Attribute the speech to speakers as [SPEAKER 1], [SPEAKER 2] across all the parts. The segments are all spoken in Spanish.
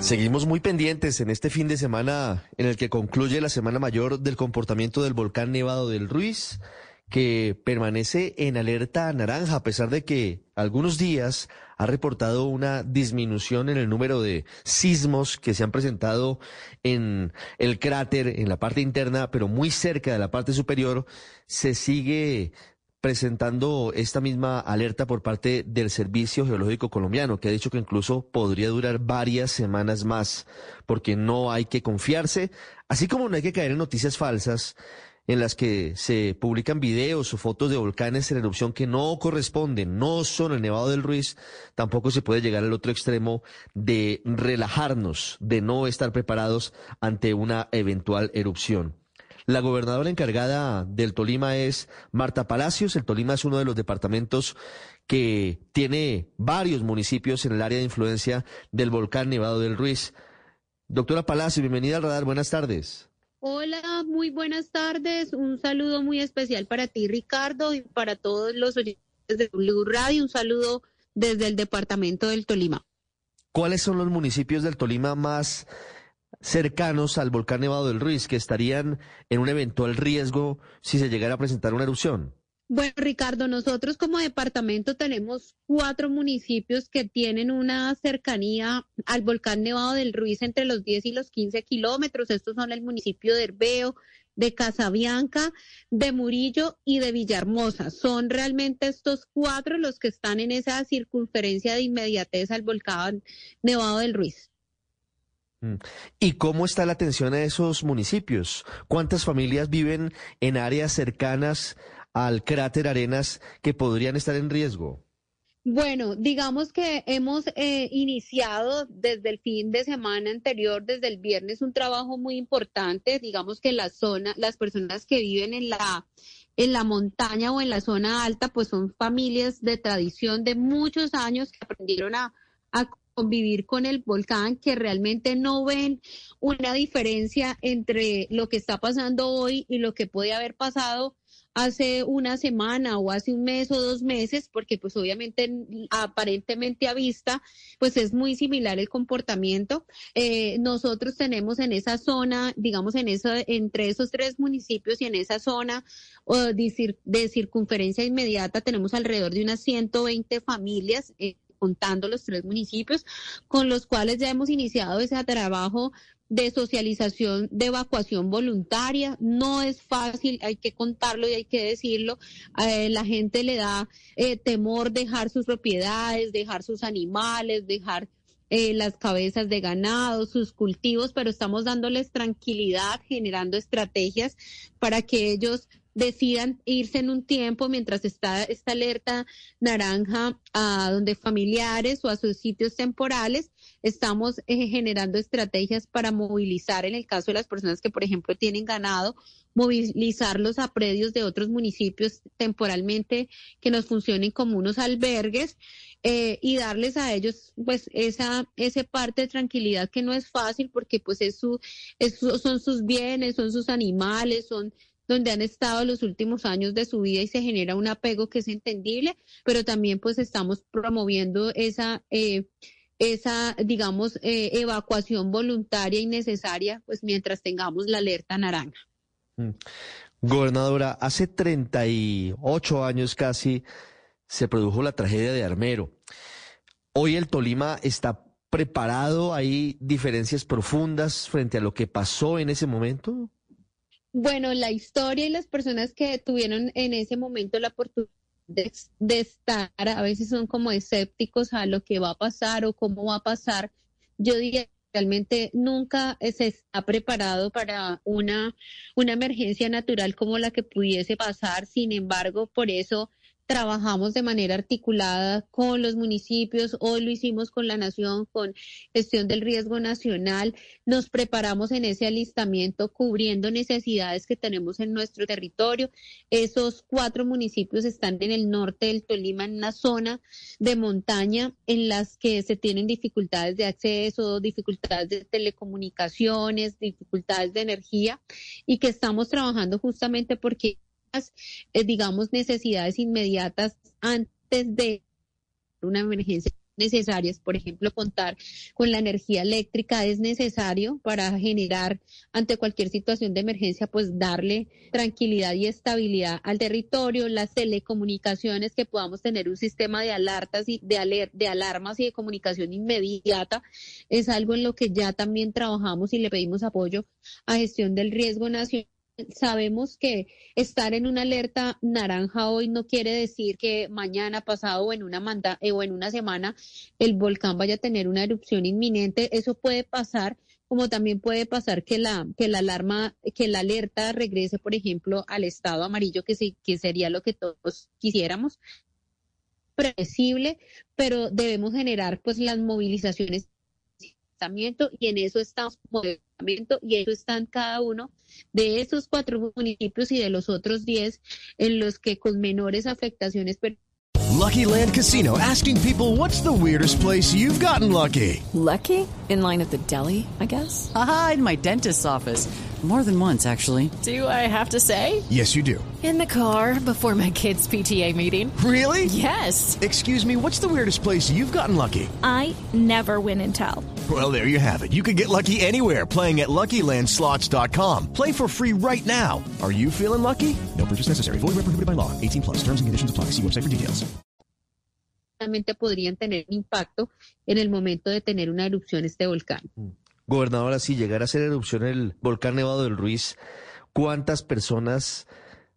[SPEAKER 1] Seguimos muy pendientes en este fin de semana en el que concluye la Semana Mayor del comportamiento del volcán Nevado del Ruiz, que permanece en alerta naranja a pesar de que algunos días ha reportado una disminución en el número de sismos que se han presentado en el cráter, en la parte interna, pero muy cerca de la parte superior, se sigue presentando esta misma alerta por parte del Servicio Geológico Colombiano, que ha dicho que incluso podría durar varias semanas más, porque no hay que confiarse, así como no hay que caer en noticias falsas en las que se publican videos o fotos de volcanes en erupción que no corresponden, no son el Nevado del Ruiz, tampoco se puede llegar al otro extremo de relajarnos, de no estar preparados ante una eventual erupción. La gobernadora encargada del Tolima es Marta Palacios. El Tolima es uno de los departamentos que tiene varios municipios en el área de influencia del volcán Nevado del Ruiz. Doctora Palacios, bienvenida al radar. Buenas tardes.
[SPEAKER 2] Hola, muy buenas tardes. Un saludo muy especial para ti, Ricardo, y para todos los oyentes de Blue Radio. Un saludo desde el departamento del Tolima.
[SPEAKER 1] ¿Cuáles son los municipios del Tolima más cercanos al volcán Nevado del Ruiz que estarían en un eventual riesgo si se llegara a presentar una erupción?
[SPEAKER 2] Bueno, Ricardo, nosotros como departamento tenemos cuatro municipios que tienen una cercanía al volcán Nevado del Ruiz entre los 10 y los 15 kilómetros. Estos son el municipio de Herbeo, de Casabianca, de Murillo y de Villahermosa. Son realmente estos cuatro los que están en esa circunferencia de inmediatez al volcán Nevado del Ruiz.
[SPEAKER 1] Mm. ¿Y cómo está la atención a esos municipios? ¿Cuántas familias viven en áreas cercanas al cráter Arenas que podrían estar en riesgo?
[SPEAKER 2] Bueno, digamos que hemos eh, iniciado desde el fin de semana anterior, desde el viernes, un trabajo muy importante. Digamos que la zona, las personas que viven en la en la montaña o en la zona alta, pues son familias de tradición de muchos años que aprendieron a, a convivir con el volcán, que realmente no ven una diferencia entre lo que está pasando hoy y lo que puede haber pasado hace una semana o hace un mes o dos meses, porque pues obviamente aparentemente a vista, pues es muy similar el comportamiento. Eh, nosotros tenemos en esa zona, digamos en eso, entre esos tres municipios y en esa zona de circunferencia inmediata tenemos alrededor de unas 120 familias. Eh, contando los tres municipios, con los cuales ya hemos iniciado ese trabajo de socialización de evacuación voluntaria. No es fácil, hay que contarlo y hay que decirlo. Eh, la gente le da eh, temor dejar sus propiedades, dejar sus animales, dejar eh, las cabezas de ganado, sus cultivos, pero estamos dándoles tranquilidad, generando estrategias para que ellos decidan irse en un tiempo mientras está esta alerta naranja a donde familiares o a sus sitios temporales, estamos eh, generando estrategias para movilizar en el caso de las personas que, por ejemplo, tienen ganado, movilizarlos a predios de otros municipios temporalmente que nos funcionen como unos albergues eh, y darles a ellos pues esa ese parte de tranquilidad que no es fácil porque pues es su, son sus bienes, son sus animales, son donde han estado los últimos años de su vida y se genera un apego que es entendible, pero también pues estamos promoviendo esa, eh, esa digamos, eh, evacuación voluntaria y necesaria, pues mientras tengamos la alerta naranja.
[SPEAKER 1] Mm. Gobernadora, hace 38 años casi se produjo la tragedia de Armero. Hoy el Tolima está preparado, hay diferencias profundas frente a lo que pasó en ese momento.
[SPEAKER 2] Bueno, la historia y las personas que tuvieron en ese momento la oportunidad de, estar, a veces son como escépticos a lo que va a pasar o cómo va a pasar. Yo diría realmente nunca se está preparado para una, una emergencia natural como la que pudiese pasar. Sin embargo, por eso trabajamos de manera articulada con los municipios, hoy lo hicimos con la Nación, con gestión del riesgo nacional, nos preparamos en ese alistamiento cubriendo necesidades que tenemos en nuestro territorio. Esos cuatro municipios están en el norte del Tolima, en una zona de montaña en las que se tienen dificultades de acceso, dificultades de telecomunicaciones, dificultades de energía y que estamos trabajando justamente porque eh, digamos, necesidades inmediatas antes de una emergencia necesarias, por ejemplo, contar con la energía eléctrica es necesario para generar ante cualquier situación de emergencia, pues darle tranquilidad y estabilidad al territorio, las telecomunicaciones, que podamos tener un sistema de alertas y de, de alarmas y de comunicación inmediata, es algo en lo que ya también trabajamos y le pedimos apoyo a gestión del riesgo nacional sabemos que estar en una alerta naranja hoy no quiere decir que mañana, pasado o en una manda, eh, o en una semana el volcán vaya a tener una erupción inminente. Eso puede pasar, como también puede pasar que la que la alarma, que la alerta regrese, por ejemplo, al estado amarillo, que sí, que sería lo que todos quisiéramos predecible, pero debemos generar pues las movilizaciones y en eso estamos y eso están cada uno de esos cuatro municipios y de los otros diez en los que con menores afectaciones.
[SPEAKER 3] Lucky Land Casino asking people what's the weirdest place you've gotten lucky.
[SPEAKER 4] Lucky? In line at the deli, I guess.
[SPEAKER 5] Aha, in my dentist's office. More than once, actually.
[SPEAKER 4] Do I have to say?
[SPEAKER 3] Yes, you do.
[SPEAKER 4] In the car before my kids' PTA meeting.
[SPEAKER 3] Really?
[SPEAKER 4] Yes.
[SPEAKER 3] Excuse me, what's the weirdest place you've gotten lucky?
[SPEAKER 6] I never win and tell.
[SPEAKER 3] Well, there you have it. You can get lucky anywhere playing at LuckyLandSlots.com. Play for free right now. Are you feeling lucky? No purchase necessary. Void where prohibited by law. 18 plus. Terms and conditions apply. See website for details.
[SPEAKER 2] Realmente podrían tener un impacto en el momento de tener una erupción este volcán.
[SPEAKER 1] Mm. Gobernadora, si llegara a ser erupción el volcán Nevado del Ruiz, ¿cuántas personas,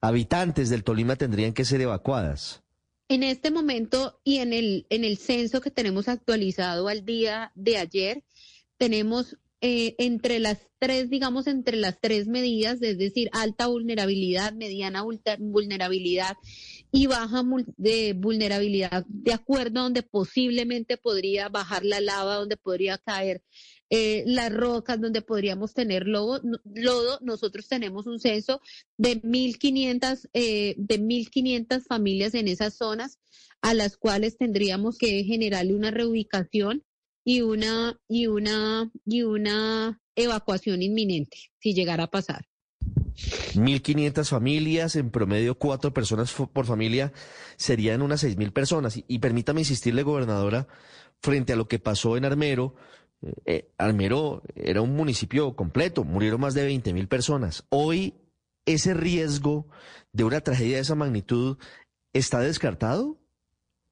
[SPEAKER 1] habitantes del Tolima, tendrían que ser evacuadas?
[SPEAKER 2] En este momento y en el, en el censo que tenemos actualizado al día de ayer, tenemos eh, entre las tres, digamos, entre las tres medidas, es decir, alta vulnerabilidad, mediana vulnerabilidad y baja de vulnerabilidad, de acuerdo a donde posiblemente podría bajar la lava, donde podría caer eh, las rocas donde podríamos tener lodo, lodo, nosotros tenemos un censo de 1.500 eh, de 1.500 familias en esas zonas a las cuales tendríamos que generarle una reubicación y una y una y una evacuación inminente si llegara a pasar.
[SPEAKER 1] 1.500 familias, en promedio cuatro personas por familia, serían unas 6.000 personas. y permítame insistirle, gobernadora, frente a lo que pasó en Armero, eh, Almero era un municipio completo, murieron más de 20 mil personas. Hoy, ¿ese riesgo de una tragedia de esa magnitud está descartado?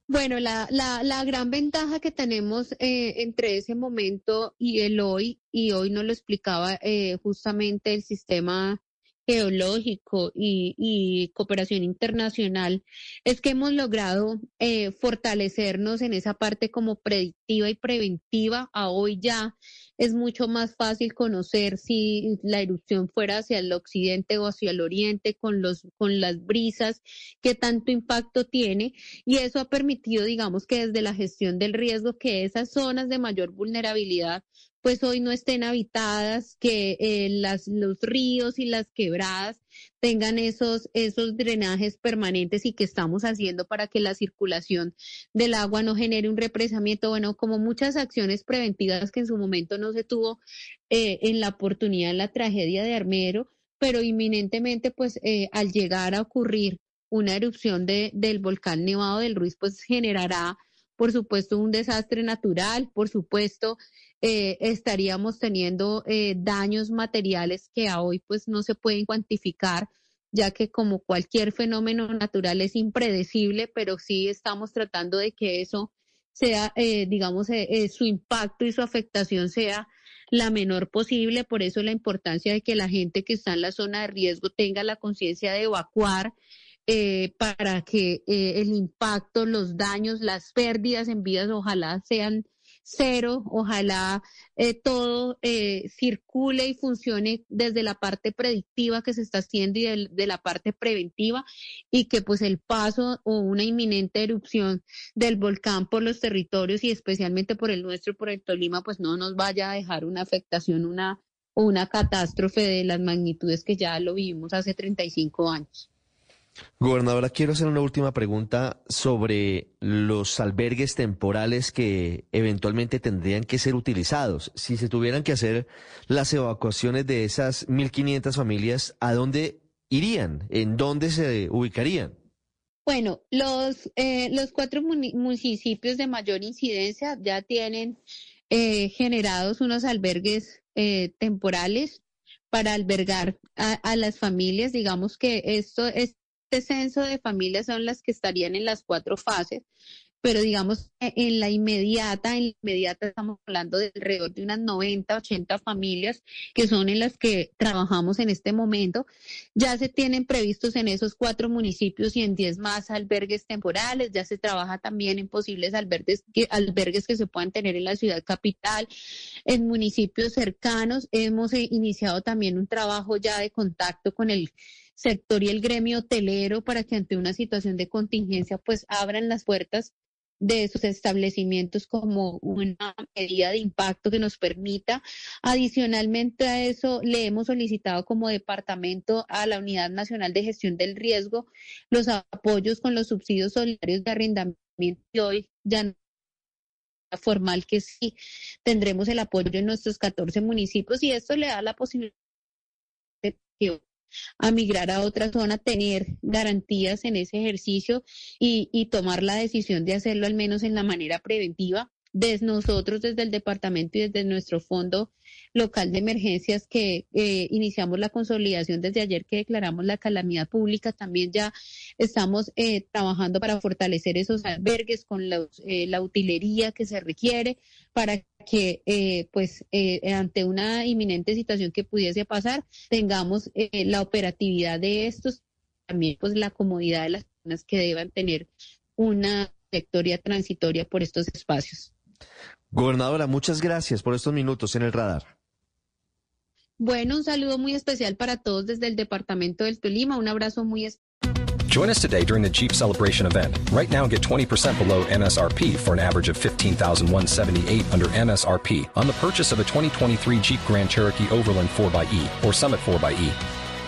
[SPEAKER 2] Bueno, la, la, la gran ventaja que tenemos eh, entre ese momento y el hoy, y hoy nos lo explicaba eh, justamente el sistema geológico y, cooperación internacional, es que hemos logrado eh, fortalecernos en esa parte como predictiva y preventiva. A hoy ya es mucho más fácil conocer si la erupción fuera hacia el occidente o hacia el oriente con los con las brisas, qué tanto impacto tiene y eso ha permitido, digamos que desde la gestión del riesgo que esas zonas de mayor vulnerabilidad pues hoy no estén habitadas, que eh, las, los ríos y las quebradas tengan esos, esos drenajes permanentes y que estamos haciendo para que la circulación del agua no genere un represamiento, bueno, como muchas acciones preventivas que en su momento no se tuvo eh, en la oportunidad de la tragedia de Armero, pero inminentemente, pues eh, al llegar a ocurrir una erupción de, del volcán Nevado del Ruiz, pues generará, por supuesto, un desastre natural, por supuesto, eh, estaríamos teniendo eh, daños materiales que a hoy pues no se pueden cuantificar, ya que como cualquier fenómeno natural es impredecible, pero sí estamos tratando de que eso sea, eh, digamos, su impacto y su afectación sea la menor posible. Por eso la importancia de que la gente que está en la zona de riesgo tenga la conciencia de evacuar. para que el impacto, los daños, las pérdidas en vidas ojalá sean cero. Ojalá eh, todo eh, circule y funcione desde la parte predictiva que se está haciendo y de, la parte preventiva y que pues el paso o una inminente erupción del volcán por los territorios y especialmente por el nuestro, por el Tolima, pues no nos vaya a dejar una afectación, una, una catástrofe de las magnitudes que ya lo vivimos hace 35 años.
[SPEAKER 1] Gobernadora, quiero hacer una última pregunta sobre los albergues temporales que eventualmente tendrían que ser utilizados. Si se tuvieran que hacer las evacuaciones de esas 1.500 familias, ¿a dónde irían? ¿En dónde se ubicarían?
[SPEAKER 2] Bueno, los, eh, los cuatro municipios de mayor incidencia ya tienen eh, generados unos albergues eh, temporales para albergar a, a, las familias. Digamos que esto es este censo de familias son las que estarían en las cuatro fases, pero digamos en la inmediata, en la inmediata estamos hablando de alrededor de unas 90, 80 familias que son en las que trabajamos en este momento. Ya se tienen previstos en esos cuatro municipios y en 10 más albergues temporales, ya se trabaja también en posibles albergues que, albergues que se puedan tener en la ciudad capital, en municipios cercanos. Hemos eh, iniciado también un trabajo ya de contacto con el sector y el gremio hotelero para que ante una situación de contingencia pues abran las puertas de esos establecimientos como una medida de impacto que nos permita. Adicionalmente a eso, le hemos solicitado como departamento a la Unidad Nacional de Gestión del Riesgo los apoyos con los subsidios solidarios de arrendamiento y hoy ya formal que sí tendremos el apoyo en nuestros 14 municipios y esto le da la posibilidad de que a migrar a otra zona, tener garantías en ese ejercicio y, y tomar la decisión de hacerlo al menos en la manera preventiva desde nosotros, desde el departamento y desde nuestro fondo local de emergencias que eh, iniciamos la consolidación desde ayer que declaramos la calamidad pública, también ya estamos eh, trabajando para fortalecer esos albergues con eh, la utilería que se requiere para que pues ante una inminente situación que pudiese pasar tengamos la operatividad de estos, también pues la comodidad de las personas que deban tener una trayectoria transitoria por estos espacios.
[SPEAKER 1] Gobernadora, muchas gracias por estos minutos en el radar.
[SPEAKER 2] Bueno, un saludo muy especial para todos desde el departamento del Tolima. Un abrazo muy especial.
[SPEAKER 7] Join us today during the Jeep Celebration event. Right now, get 20% below MSRP for an average of 15178 under MSRP on the purchase of a 2023 Jeep Grand Cherokee Overland 4xE or Summit 4xE.